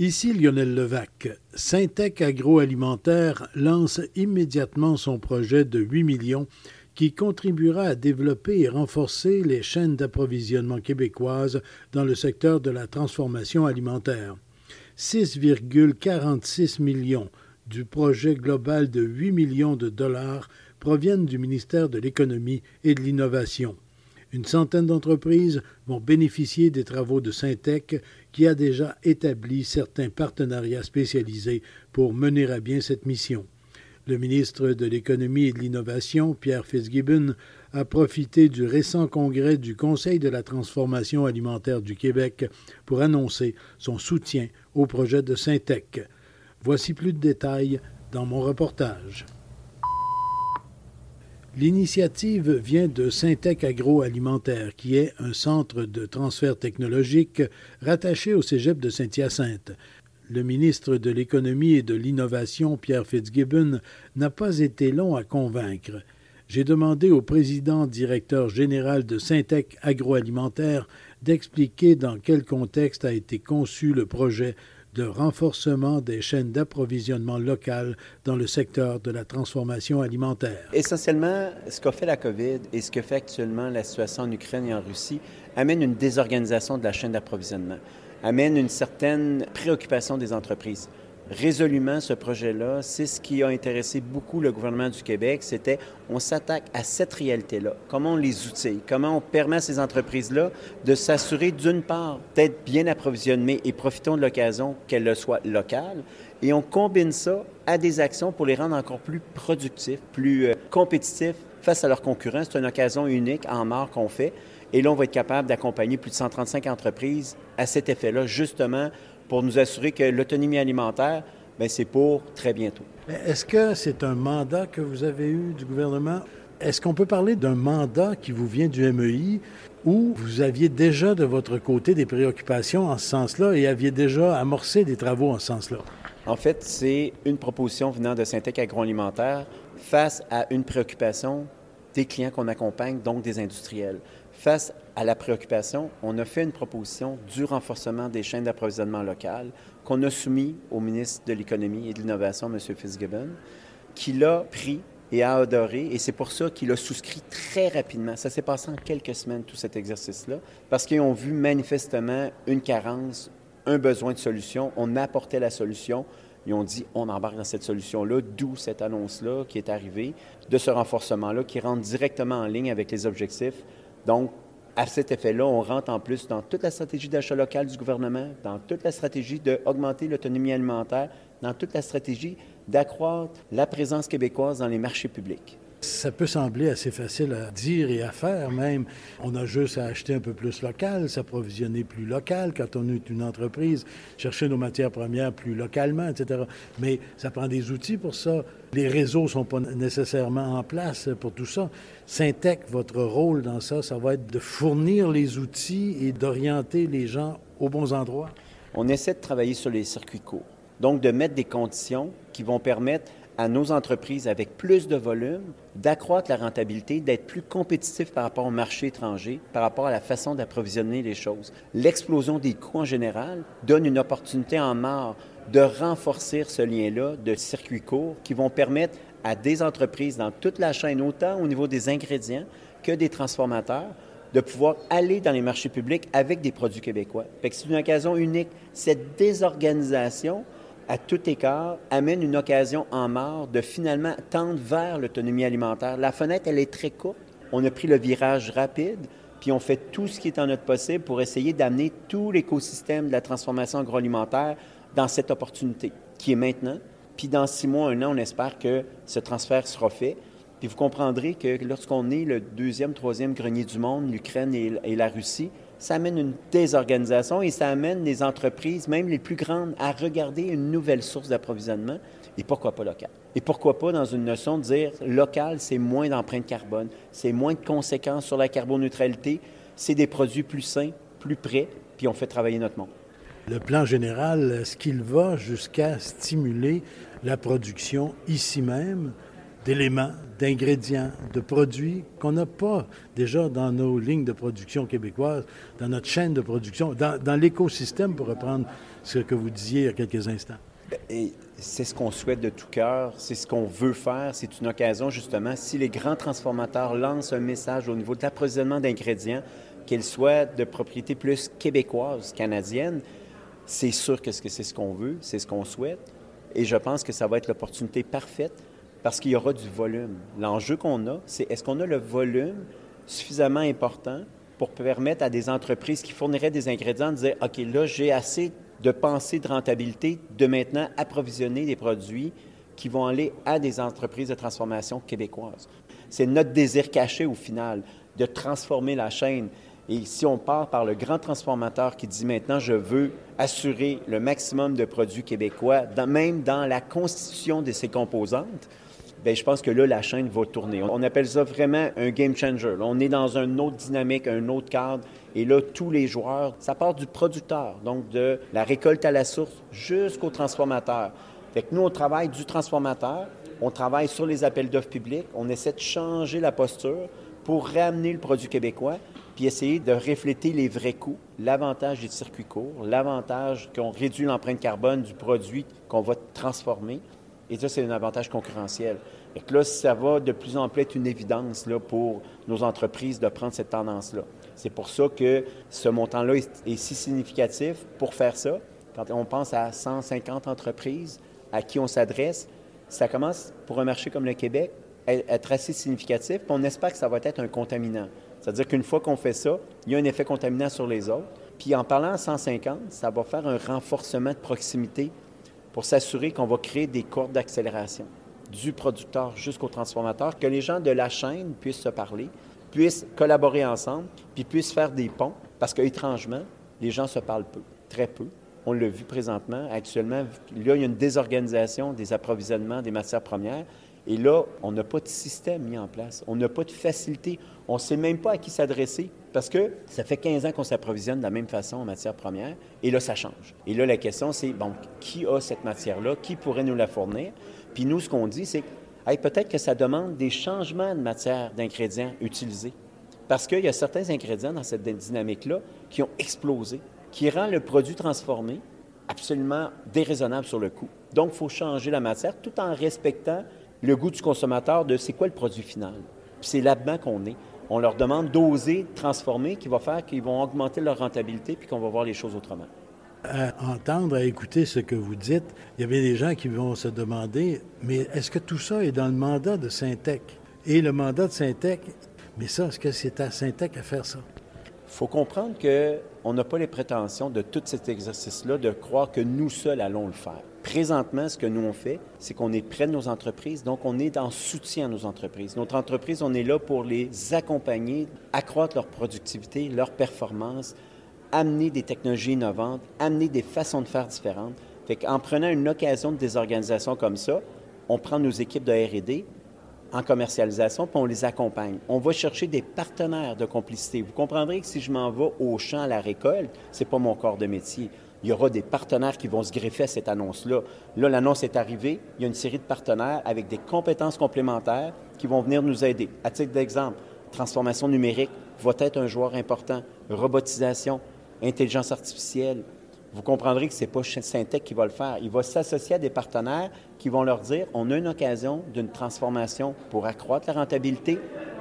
Ici Lionel Levac. Syntec Agroalimentaire lance immédiatement son projet de 8 millions qui contribuera à développer et renforcer les chaînes d'approvisionnement québécoises dans le secteur de la transformation alimentaire. 6,46 millions du projet global de 8 millions de dollars proviennent du ministère de l'Économie et de l'Innovation. Une centaine d'entreprises vont bénéficier des travaux de Syntec qui a déjà établi certains partenariats spécialisés pour mener à bien cette mission. Le ministre de l'Économie et de l'Innovation, Pierre Fitzgibbon, a profité du récent congrès du Conseil de la transformation alimentaire du Québec pour annoncer son soutien au projet de Syntec. Voici plus de détails dans mon reportage. L'initiative vient de Syntec Agroalimentaire, qui est un centre de transfert technologique rattaché au cégep de Saint-Hyacinthe. Le ministre de l'Économie et de l'Innovation, Pierre Fitzgibbon, n'a pas été long à convaincre. J'ai demandé au président directeur général de Syntec Agroalimentaire d'expliquer dans quel contexte a été conçu le projet de renforcement des chaînes d'approvisionnement locales dans le secteur de la transformation alimentaire. Essentiellement, ce qu'a fait la COVID et ce que fait actuellement la situation en Ukraine et en Russie amène une désorganisation de la chaîne d'approvisionnement, amène une certaine préoccupation des entreprises résolument ce projet-là. C'est ce qui a intéressé beaucoup le gouvernement du Québec. C'était on s'attaque à cette réalité-là. Comment on les outille? Comment on permet à ces entreprises-là de s'assurer, d'une part, d'être bien approvisionnées et profitons de l'occasion qu'elle soit locale. Et on combine ça à des actions pour les rendre encore plus productifs, plus euh, compétitifs face à leurs concurrents. C'est une occasion unique en marque qu'on fait. Et là, on va être capable d'accompagner plus de 135 entreprises à cet effet-là, justement pour nous assurer que l'autonomie alimentaire, bien, c'est pour très bientôt. Est-ce que c'est un mandat que vous avez eu du gouvernement? Est-ce qu'on peut parler d'un mandat qui vous vient du MEI où vous aviez déjà de votre côté des préoccupations en ce sens-là et aviez déjà amorcé des travaux en ce sens-là? En fait, c'est une proposition venant de Syntec Agroalimentaire face à une préoccupation des clients qu'on accompagne, donc des industriels. Face à la préoccupation, on a fait une proposition du renforcement des chaînes d'approvisionnement locales qu'on a soumis au ministre de l'Économie et de l'Innovation, M. Fitzgibbon, qui l'a pris et a adoré, et c'est pour ça qu'il a souscrit très rapidement. Ça s'est passé en quelques semaines, tout cet exercice-là, parce qu'ils ont vu manifestement une carence, un besoin de solution. On apportait la solution. Ils ont dit, on embarque dans cette solution-là, d'où cette annonce-là qui est arrivée, de ce renforcement-là, qui rentre directement en ligne avec les objectifs donc, à cet effet-là, on rentre en plus dans toute la stratégie d'achat local du gouvernement, dans toute la stratégie d'augmenter l'autonomie alimentaire, dans toute la stratégie d'accroître la présence québécoise dans les marchés publics. Ça peut sembler assez facile à dire et à faire même. On a juste à acheter un peu plus local, s'approvisionner plus local quand on est une entreprise, chercher nos matières premières plus localement, etc. Mais ça prend des outils pour ça. Les réseaux ne sont pas nécessairement en place pour tout ça. Syntec, votre rôle dans ça, ça va être de fournir les outils et d'orienter les gens aux bons endroits. On essaie de travailler sur les circuits courts. Donc, de mettre des conditions qui vont permettre à nos entreprises avec plus de volume, d'accroître la rentabilité, d'être plus compétitifs par rapport au marché étranger, par rapport à la façon d'approvisionner les choses. L'explosion des coûts en général donne une opportunité en marre de renforcer ce lien-là de circuits courts qui vont permettre à des entreprises dans toute la chaîne, autant au niveau des ingrédients que des transformateurs, de pouvoir aller dans les marchés publics avec des produits québécois. c'est une occasion unique. Cette désorganisation à tout écart, amène une occasion en mort de finalement tendre vers l'autonomie alimentaire. La fenêtre, elle est très courte. On a pris le virage rapide, puis on fait tout ce qui est en notre possible pour essayer d'amener tout l'écosystème de la transformation agroalimentaire dans cette opportunité qui est maintenant. Puis dans six mois, un an, on espère que ce transfert sera fait. Puis vous comprendrez que lorsqu'on est le deuxième, troisième grenier du monde, l'Ukraine et, la Russie, ça amène une désorganisation et ça amène les entreprises, même les plus grandes, à regarder une nouvelle source d'approvisionnement. Et pourquoi pas local? Et pourquoi pas dans une notion de dire local, c'est moins d'empreinte carbone, c'est moins de conséquences sur la carboneutralité, c'est des produits plus sains, plus prêts, puis on fait travailler notre monde. Le plan général, est-ce qu'il va jusqu'à stimuler la production ici même? D'éléments, d'ingrédients, de produits qu'on n'a pas déjà dans nos lignes de production québécoises, dans notre chaîne de production, dans, l'écosystème, pour reprendre ce que vous disiez il y a quelques instants. Et c'est ce qu'on souhaite de tout cœur, c'est ce qu'on veut faire. C'est une occasion, justement, si les grands transformateurs lancent un message au niveau de l'approvisionnement d'ingrédients, qu'ils soient de propriété plus québécoise, canadienne, c'est sûr que c'est ce qu'on veut, c'est ce qu'on souhaite. Et je pense que ça va être l'opportunité parfaite parce qu'il y aura du volume. L'enjeu qu'on a, c'est est-ce qu'on a le volume suffisamment important pour permettre à des entreprises qui fourniraient des ingrédients de dire, OK, là, j'ai assez de pensée de rentabilité de maintenant approvisionner des produits qui vont aller à des entreprises de transformation québécoises. C'est notre désir caché au final de transformer la chaîne. Et si on part par le grand transformateur qui dit maintenant, je veux assurer le maximum de produits québécois, même dans la constitution de ses composantes, Bien, je pense que là, la chaîne va tourner. On appelle ça vraiment un game changer. on est dans une autre dynamique, un autre cadre. Et là, tous les joueurs, ça part du producteur, donc de la récolte à la source jusqu'au transformateur. Fait que nous, on travaille du transformateur, on travaille sur les appels d'offres publics, on essaie de changer la posture pour ramener le produit québécois, puis essayer de refléter les vrais coûts, l'avantage des circuits courts, l'avantage qu'on réduit l'empreinte carbone du produit qu'on va transformer. Et ça, c'est un avantage concurrentiel. Et là, ça va de plus en plus être une évidence là, pour nos entreprises de prendre cette tendance-là. C'est pour ça que ce montant-là est, si significatif pour faire ça. Quand on pense à 150 entreprises à qui on s'adresse, ça commence pour un marché comme le Québec à être assez significatif. Puis on espère que ça va être un contaminant. C'est-à-dire qu'une fois qu'on fait ça, il y a un effet contaminant sur les autres. Puis en parlant à 150, ça va faire un renforcement de proximité pour s'assurer qu'on va créer des cordes d'accélération du producteur jusqu'au transformateur, que les gens de la chaîne puissent se parler, puissent collaborer ensemble, puis puissent faire des ponts, parce qu'étrangement, les gens se parlent peu, très peu. On l'a vu présentement, actuellement, là, il y a une désorganisation des approvisionnements des matières premières, et là, on n'a pas de système mis en place, on n'a pas de facilité, on ne sait même pas à qui s'adresser. Parce que ça fait 15 ans qu'on s'approvisionne de la même façon en matière première, et là, ça change. Et là, la question, c'est, bon, qui a cette matière-là? Qui pourrait nous la fournir? Puis nous, ce qu'on dit, c'est, hey, peut-être que ça demande des changements de matière, d'ingrédients utilisés. Parce qu'il y a certains ingrédients dans cette dynamique-là qui ont explosé, qui rend le produit transformé absolument déraisonnable sur le coût. Donc, il faut changer la matière tout en respectant le goût du consommateur de c'est quoi le produit final. Puis c'est là-dedans qu'on est on leur demande d'oser transformer, qui va faire qu'ils vont augmenter leur rentabilité, puis qu'on va voir les choses autrement. À entendre, à écouter ce que vous dites, il y a bien des gens qui vont se demander, mais est-ce que tout ça est dans le mandat de Syntec? Et le mandat de Syntec, mais ça, est-ce que c'est à Syntec à faire ça? Faut comprendre qu'on n'a pas les prétentions de tout cet exercice-là de croire que nous seuls allons le faire. Présentement, ce que nous on fait, c'est qu'on est près de nos entreprises, donc on est en soutien à nos entreprises. Notre entreprise, on est là pour les accompagner, accroître leur productivité, leur performance, amener des technologies innovantes, amener des façons de faire différentes. Fait qu'en prenant une occasion de désorganisation comme ça, on prend nos équipes de R&D en commercialisation, puis on les accompagne. On va chercher des partenaires de complicité. Vous comprendrez que si je m'en vais au champ à la récolte, c'est pas mon corps de métier il y aura des partenaires qui vont se greffer à cette annonce-là. Là, l'annonce est arrivée, il y a une série de partenaires avec des compétences complémentaires qui vont venir nous aider. À titre d'exemple, transformation numérique va être un joueur important, robotisation, intelligence artificielle. Vous comprendrez que ce n'est pas Syntec qui va le faire. Il va s'associer à des partenaires qui vont leur dire on a une occasion d'une transformation pour accroître la rentabilité.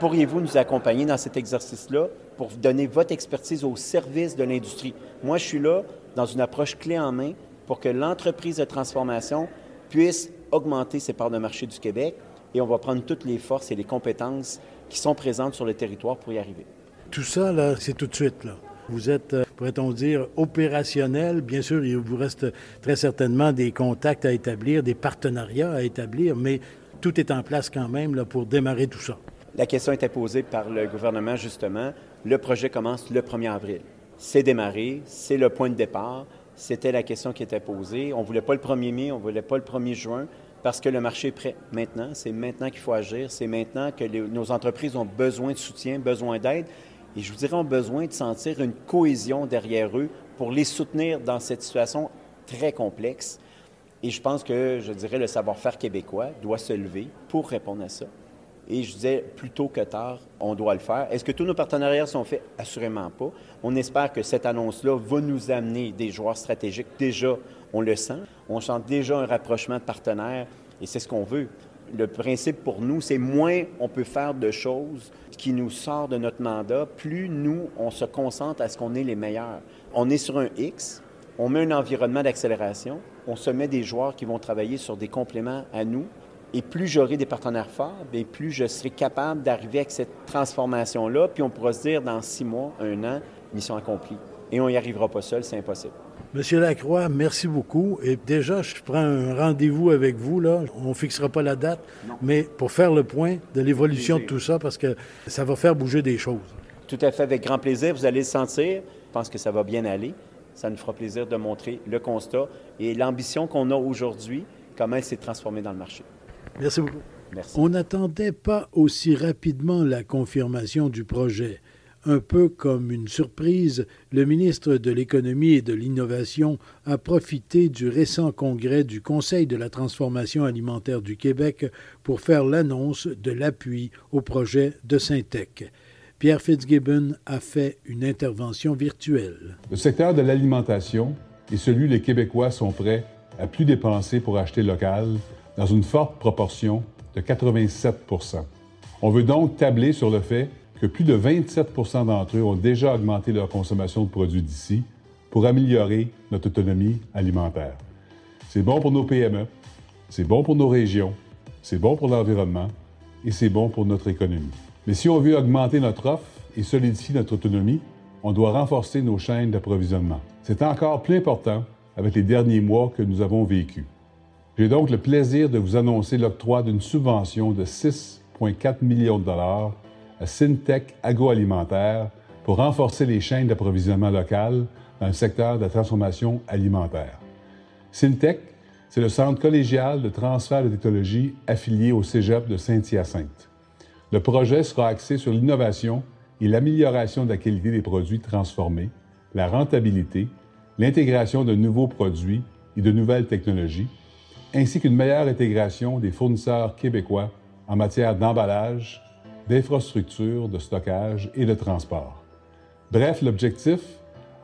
Pourriez-vous nous accompagner dans cet exercice-là pour donner votre expertise au service de l'industrie? Moi, je suis là dans une approche clé en main pour que l'entreprise de transformation puisse augmenter ses parts de marché du Québec et on va prendre toutes les forces et les compétences qui sont présentes sur le territoire pour y arriver. Tout ça, là, c'est tout de suite, là. Vous êtes, euh, pourrait-on dire, opérationnel. Bien sûr, il vous reste très certainement des contacts à établir, des partenariats à établir, mais tout est en place quand même pour démarrer tout ça. La question était posée par le gouvernement, justement. Le projet commence le 1er avril. c'est démarré, c'est le point de départ. C'était la question qui était posée. On ne voulait pas le 1er mai, on ne voulait pas le 1er juin parce que le marché est prêt maintenant. C'est maintenant qu'il faut agir. C'est maintenant que nos entreprises ont besoin de soutien, besoin d'aide. Et je vous dirais, ont besoin de sentir une cohésion derrière eux pour les soutenir dans cette situation très complexe. Et je pense que, je dirais, le savoir-faire québécois doit se lever pour répondre à ça. Et je disais, plus tôt que tard, on doit le faire. Est-ce que tous nos partenariats sont faits? Assurément pas. On espère que cette annonce-là va nous amener des joueurs stratégiques. Déjà, on le sent. On sent déjà un rapprochement de partenaires et c'est ce qu'on veut. Le principe pour nous, c'est moins on peut faire de choses qui nous sort de notre mandat, plus nous, on se concentre à ce qu'on est les meilleurs. On est sur un X, on met un environnement d'accélération, on se met des joueurs qui vont travailler sur des compléments à nous, et plus j'aurai des partenaires forts, bien plus je serai capable d'arriver avec cette transformation-là, puis on pourra se dire dans six mois, un an, mission accomplie. Et on n'y arrivera pas seul, c'est impossible. Monsieur Lacroix, merci beaucoup. Et déjà, je prends un rendez-vous avec vous. Là. On ne fixera pas la date, mais pour faire le point de l'évolution de tout ça, parce que ça va faire bouger des choses. Tout à fait, avec grand plaisir. Vous allez le sentir. Je pense que ça va bien aller. Ça nous fera plaisir de montrer le constat et l'ambition qu'on a aujourd'hui, comment elle s'est transformée dans le marché. Merci beaucoup. Merci. On n'attendait pas aussi rapidement la confirmation du projet. Un peu comme une surprise, le ministre de l'Économie et de l'Innovation a profité du récent congrès du Conseil de la transformation alimentaire du Québec pour faire l'annonce de l'appui au projet de Syntec. Pierre Fitzgibbon a fait une intervention virtuelle. Le secteur de l'alimentation est celui où les Québécois sont prêts à plus dépenser pour acheter local dans une forte proportion de 87 On veut donc tabler sur le fait que plus de 27% d'entre eux ont déjà augmenté leur consommation de produits d'ici pour améliorer notre autonomie alimentaire. C'est bon pour nos PME, c'est bon pour nos régions, c'est bon pour l'environnement et c'est bon pour notre économie. Mais si on veut augmenter notre offre et solidifier notre autonomie, on doit renforcer nos chaînes d'approvisionnement. C'est encore plus important avec les derniers mois que nous avons vécus. J'ai donc le plaisir de vous annoncer l'octroi d'une subvention de 6,4 millions de dollars Syntec Agroalimentaire pour renforcer les chaînes d'approvisionnement locales dans le secteur de la transformation alimentaire. Syntec, c'est le centre collégial de transfert de technologie affilié au Cégep de Saint-Hyacinthe. Le projet sera axé sur l'innovation et l'amélioration de la qualité des produits transformés, la rentabilité, l'intégration de nouveaux produits et de nouvelles technologies, ainsi qu'une meilleure intégration des fournisseurs québécois en matière d'emballage, d'infrastructures, de stockage et de transport. Bref, l'objectif,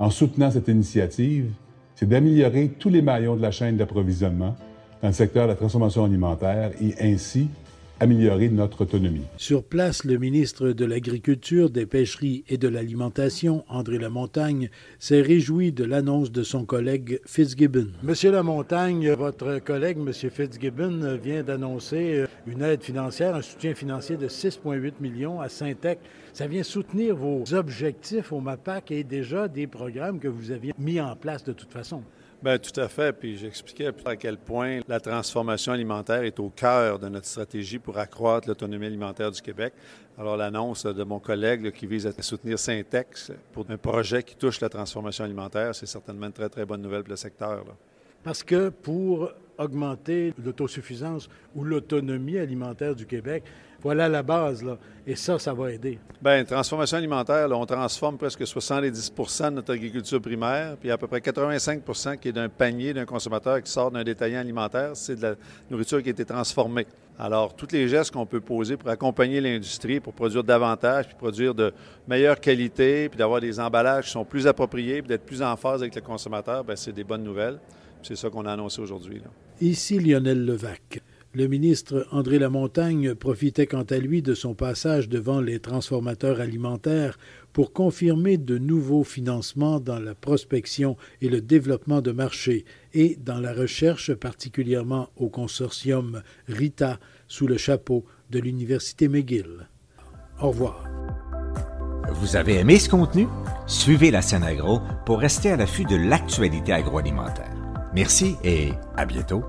en soutenant cette initiative, c'est d'améliorer tous les maillons de la chaîne d'approvisionnement dans le secteur de la transformation alimentaire et ainsi améliorer notre autonomie. Sur place, le ministre de l'Agriculture, des Pêcheries et de l'Alimentation, André Lamontagne, s'est réjoui de l'annonce de son collègue Fitzgibbon. Monsieur Lamontagne, votre collègue, Monsieur Fitzgibbon, vient d'annoncer une aide financière, un soutien financier de 6,8 millions à Syntec. Ça vient soutenir vos objectifs au MAPAC et déjà des programmes que vous aviez mis en place de toute façon. Bien, tout à fait. Puis j'expliquais à quel point la transformation alimentaire est au cœur de notre stratégie pour accroître l'autonomie alimentaire du Québec. Alors, l'annonce de mon collègue qui vise à soutenir Syntex pour un projet qui touche la transformation alimentaire, c'est certainement une très, très bonne nouvelle pour le secteur. Parce que pour augmenter l'autosuffisance ou l'autonomie alimentaire du Québec, voilà la base, là. Et ça, ça va aider. Bien, transformation alimentaire, on transforme presque 70% de notre agriculture primaire, puis à peu près 85 qui est d'un panier d'un consommateur qui sort d'un détaillant alimentaire, c'est de la nourriture qui a été transformée. Alors, tous les gestes qu'on peut poser pour accompagner l'industrie, pour produire davantage, puis produire de meilleure qualité, puis d'avoir des emballages qui sont plus appropriés, puis d'être plus en phase avec le consommateur, bien, c'est des bonnes nouvelles. C'est ça qu'on a annoncé aujourd'hui. Ici Lionel Levac. Le ministre André Lamontagne profitait quant à lui de son passage devant les transformateurs alimentaires pour confirmer de nouveaux financements dans la prospection et le développement de marchés et dans la recherche, particulièrement au consortium RITA sous le chapeau de l'Université McGill. Au revoir. Vous avez aimé ce contenu? Suivez la scène agro pour rester à l'affût de l'actualité agroalimentaire. Merci et à bientôt.